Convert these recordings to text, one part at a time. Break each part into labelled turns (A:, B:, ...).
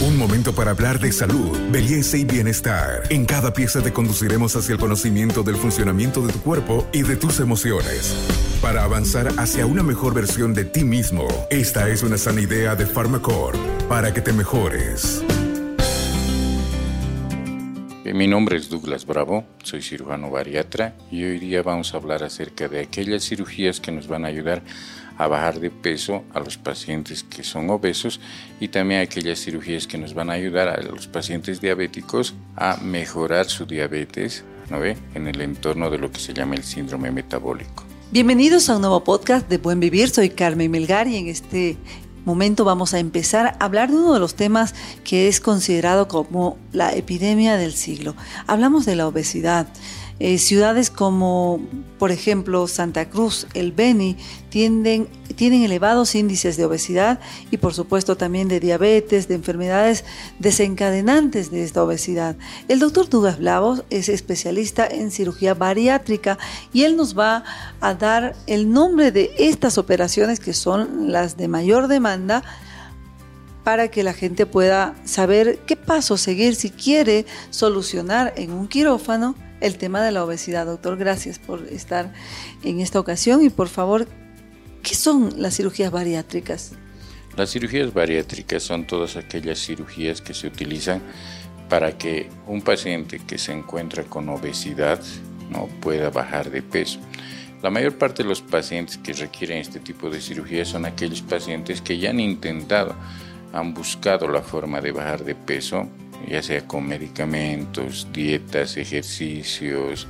A: Un momento para hablar de salud, belleza y bienestar. En cada pieza te conduciremos hacia el conocimiento del funcionamiento de tu cuerpo y de tus emociones. Para avanzar hacia una mejor versión de ti mismo, esta es una sana idea de Pharmacore para que te mejores.
B: Eh, mi nombre es Douglas Bravo, soy cirujano bariatra y hoy día vamos a hablar acerca de aquellas cirugías que nos van a ayudar a bajar de peso a los pacientes que son obesos y también aquellas cirugías que nos van a ayudar a los pacientes diabéticos a mejorar su diabetes ¿no ve? en el entorno de lo que se llama el síndrome metabólico.
C: Bienvenidos a un nuevo podcast de Buen Vivir. Soy Carmen Melgar y en este momento vamos a empezar a hablar de uno de los temas que es considerado como la epidemia del siglo. Hablamos de la obesidad. Eh, ciudades como, por ejemplo, Santa Cruz, el Beni, tienden, tienen elevados índices de obesidad y, por supuesto, también de diabetes, de enfermedades desencadenantes de esta obesidad. El doctor Dugas Blavos es especialista en cirugía bariátrica y él nos va a dar el nombre de estas operaciones que son las de mayor demanda para que la gente pueda saber qué paso seguir si quiere solucionar en un quirófano el tema de la obesidad. Doctor, gracias por estar en esta ocasión y por favor, ¿qué son las cirugías bariátricas?
B: Las cirugías bariátricas son todas aquellas cirugías que se utilizan para que un paciente que se encuentra con obesidad no pueda bajar de peso. La mayor parte de los pacientes que requieren este tipo de cirugía son aquellos pacientes que ya han intentado, han buscado la forma de bajar de peso, ya sea con medicamentos, dietas, ejercicios.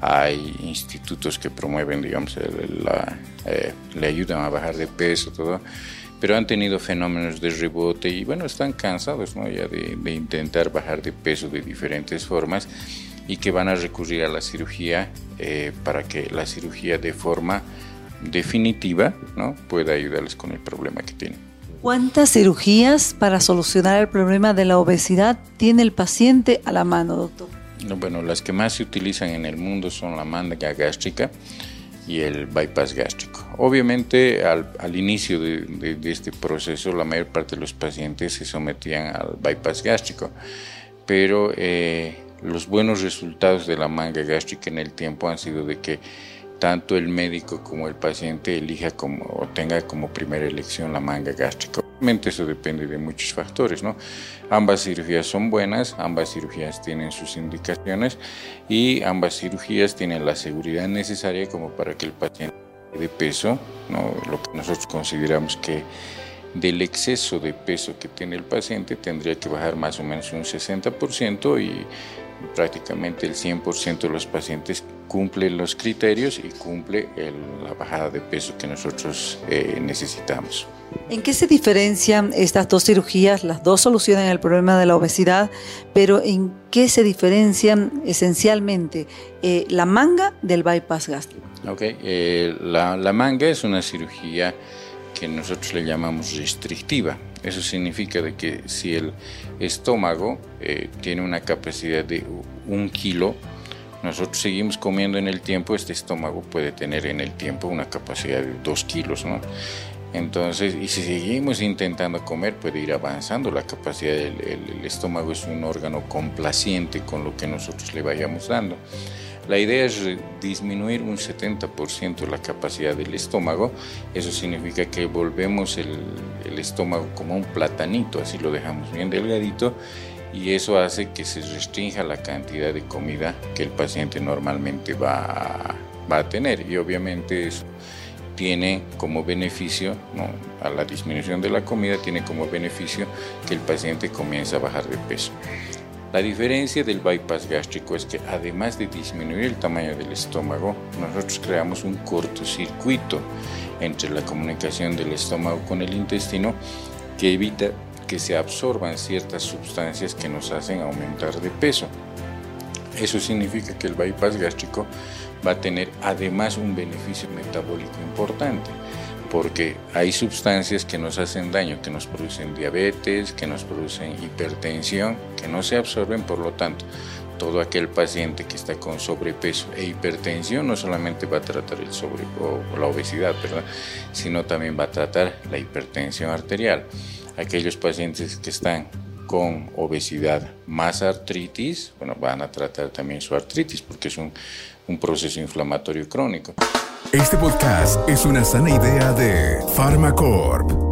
B: Hay institutos que promueven, digamos, la, eh, le ayudan a bajar de peso, todo, pero han tenido fenómenos de rebote y bueno, están cansados ya de, intentar bajar de peso de diferentes formas y que van a recurrir a la cirugía eh, para que la cirugía de forma definitiva pueda ayudarles con el problema que tienen.
C: ¿Cuántas cirugías para solucionar el problema de la obesidad tiene el paciente a la mano, doctor?
B: Bueno, las que más se utilizan en el mundo son la manga gástrica y el bypass gástrico. Obviamente al, inicio de, este proceso la mayor parte de los pacientes se sometían al bypass gástrico, pero eh, los buenos resultados de la manga gástrica en el tiempo han sido de que tanto el médico como el paciente elija como, o tenga como primera elección la manga gástrica. Obviamente eso depende de muchos factores, ¿no? Ambas cirugías son buenas, ambas cirugías tienen sus indicaciones y ambas cirugías tienen la seguridad necesaria como para que el paciente de peso, ¿no? lo que nosotros consideramos que del exceso de peso que tiene el paciente tendría que bajar más o menos un 60% y prácticamente el 100% de los pacientes cumple los criterios y cumple la bajada de peso que nosotros eh, necesitamos.
C: ¿En qué se diferencian estas dos cirugías? Las dos solucionan el problema de la obesidad, pero ¿en qué se diferencian esencialmente eh, la manga del bypass gástrico?
B: Okay. Eh, la, la manga es una cirugía que nosotros le llamamos restrictiva. Eso significa de que si el estómago eh, tiene una capacidad de un kilo, nosotros seguimos comiendo en el tiempo, este estómago puede tener en el tiempo una capacidad de dos kilos, ¿no? Entonces, y si seguimos intentando comer, puede ir avanzando la capacidad. el estómago es un órgano complaciente con lo que nosotros le vayamos dando. La idea es disminuir un 70% la capacidad del estómago. Eso significa que volvemos el, estómago como un platanito, así lo dejamos bien delgadito y eso hace que se restrinja la cantidad de comida que el paciente normalmente va a, va a tener y obviamente eso tiene como beneficio, a la disminución de la comida, tiene como beneficio que el paciente comienza a bajar de peso. La diferencia del bypass gástrico es que además de disminuir el tamaño del estómago, nosotros creamos un cortocircuito entre la comunicación del estómago con el intestino que evita que se absorban ciertas sustancias que nos hacen aumentar de peso. Eso significa que el bypass gástrico va a tener además un beneficio metabólico importante porque hay sustancias que nos hacen daño, que nos producen diabetes, que nos producen hipertensión, que no se absorben, por lo tanto, todo aquel paciente que está con sobrepeso e hipertensión no solamente va a tratar el sobre o la obesidad, sino también va a tratar la hipertensión arterial. Aquellos pacientes que están con obesidad más artritis, bueno, van a tratar también su artritis porque es un, un proceso inflamatorio crónico.
A: Este podcast es una sana idea de Pharmacorp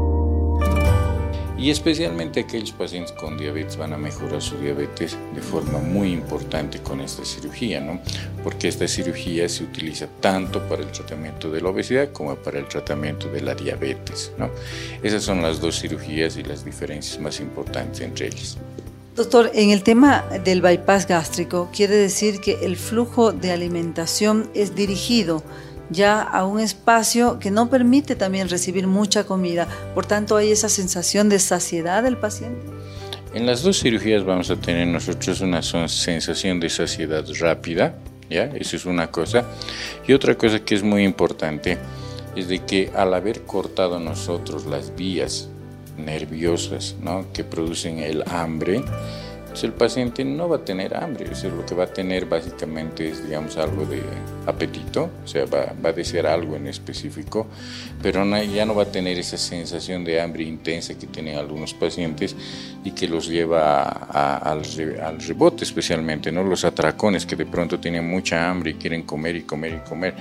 B: y especialmente aquellos pacientes con diabetes van a mejorar su diabetes de forma muy importante con esta cirugía, ¿no? Porque esta cirugía se utiliza tanto para el tratamiento de la obesidad como para el tratamiento de la diabetes, ¿no? Esas son las dos cirugías y las diferencias más importantes entre ellas.
C: Doctor, en el tema del bypass gástrico, quiere decir que el flujo de alimentación es dirigido ya a un espacio que no permite también recibir mucha comida. Por tanto, hay esa sensación de saciedad del paciente.
B: En las dos cirugías vamos a tener nosotros una sensación de saciedad rápida, ¿ya? Esa es una cosa. Y otra cosa que es muy importante es de que al haber cortado nosotros las vías nerviosas, ¿no? Que producen el hambre, el paciente no va a tener hambre, o lo que va a tener básicamente es, digamos, algo de apetito, o sea, va, a desear algo en específico, pero ya no va a tener esa sensación de hambre intensa que tienen algunos pacientes y que los lleva al, al, rebote especialmente, ¿no? Los atracones que de pronto tienen mucha hambre y quieren comer y comer y comer,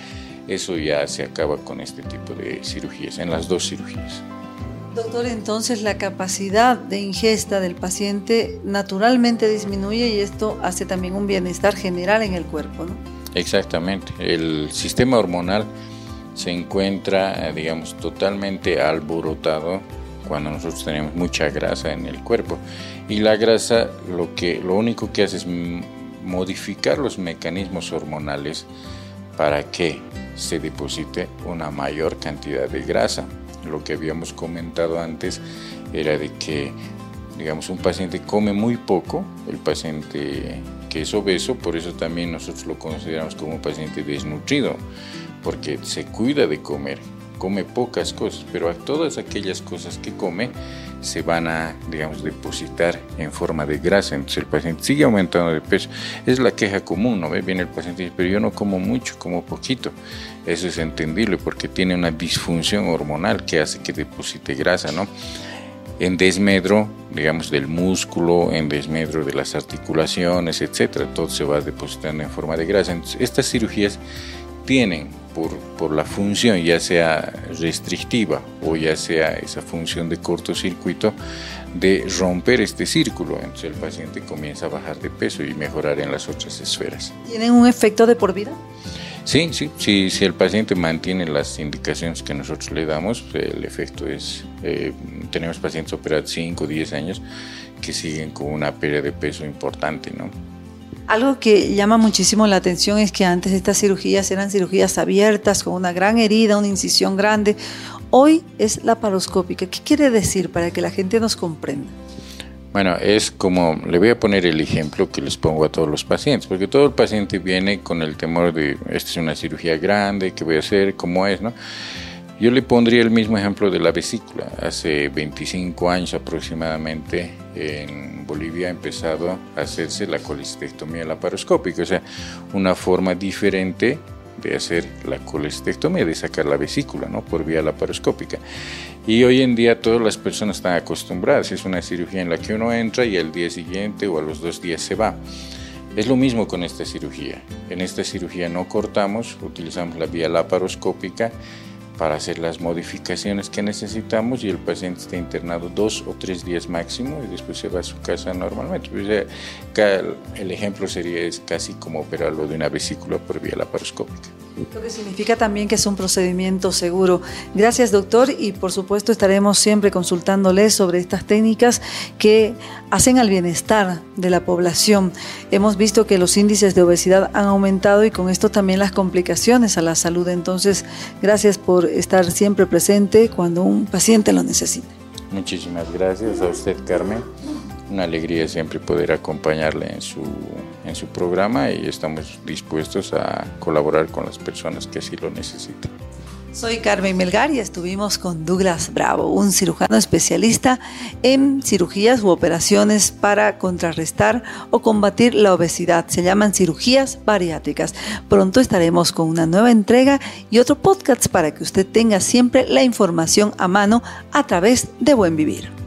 B: eso ya se acaba con este tipo de cirugías, en las dos cirugías.
C: Doctor, entonces la capacidad de ingesta del paciente naturalmente disminuye y esto hace también un bienestar general en el cuerpo, ¿no?
B: Exactamente. El sistema hormonal se encuentra, digamos, totalmente alborotado cuando nosotros tenemos mucha grasa en el cuerpo. Y la grasa lo, que, lo único que hace es modificar los mecanismos hormonales para que se deposite una mayor cantidad de grasa lo que habíamos comentado antes era de que, digamos, un paciente come muy poco, el paciente que es obeso, por eso también nosotros lo consideramos como un paciente desnutrido, porque se cuida de comer, come pocas cosas, pero a todas aquellas cosas que come se van a, digamos, depositar en forma de grasa. Entonces el paciente sigue aumentando de peso. Es la queja común, ¿no? Viene el paciente y dice, pero yo no como mucho, como poquito. Eso es entendible porque tiene una disfunción hormonal que hace que deposite grasa, ¿no? En desmedro, digamos, del músculo, en desmedro de las articulaciones, etcétera, todo se va depositando en forma de grasa. Entonces, estas cirugías tienen por, la función, ya sea restrictiva o ya sea esa función de cortocircuito, de romper este círculo. Entonces el paciente comienza a bajar de peso y mejorar en las otras esferas.
C: ¿Tienen un efecto de por vida?
B: Sí, sí, sí, si el paciente mantiene las indicaciones que nosotros le damos, el efecto es, eh, tenemos pacientes operados 5 o 10 años que siguen con una pérdida de peso importante, ¿no?
C: Algo que llama muchísimo la atención es que antes estas cirugías eran cirugías abiertas con una gran herida, una incisión grande. Hoy es la paroscópica. ¿Qué quiere decir para que la gente nos comprenda?
B: Bueno, es como, le voy a poner el ejemplo que les pongo a todos los pacientes, porque todo el paciente viene con el temor de, esta es una cirugía grande, ¿qué voy a hacer? ¿Cómo es? ¿no? Yo le pondría el mismo ejemplo de la vesícula. Hace 25 años aproximadamente en Bolivia ha empezado a hacerse la colestectomía laparoscópica, o sea, una forma diferente de hacer la colestectomía, de sacar la vesícula ¿no? por vía laparoscópica. Y hoy en día todas las personas están acostumbradas, es una cirugía en la que uno entra y al día siguiente o a los dos días se va. Es lo mismo con esta cirugía. En esta cirugía no cortamos, utilizamos la vía laparoscópica para hacer las modificaciones que necesitamos y el paciente está internado dos o tres días máximo y después se va a su casa normalmente. Pues, el ejemplo sería es casi como operarlo de una vesícula por vía laparoscópica.
C: Lo que significa también que es un procedimiento seguro. Gracias, doctor, y por supuesto estaremos siempre consultándole sobre estas técnicas que hacen al bienestar de la población. Hemos visto que los índices de obesidad han aumentado y con esto también las complicaciones a la salud. Entonces, gracias por estar siempre presente cuando un paciente lo necesite.
B: Muchísimas gracias a usted, Carmen. Una alegría siempre poder acompañarle en su, en su programa y estamos dispuestos a colaborar con las personas que así lo necesiten.
C: Soy Carmen Melgar y estuvimos con Douglas Bravo, un cirujano especialista en cirugías u operaciones para contrarrestar o combatir la obesidad. Se llaman cirugías bariátricas. Pronto estaremos con una nueva entrega y otro podcast para que usted tenga siempre la información a mano a través de Buen Vivir.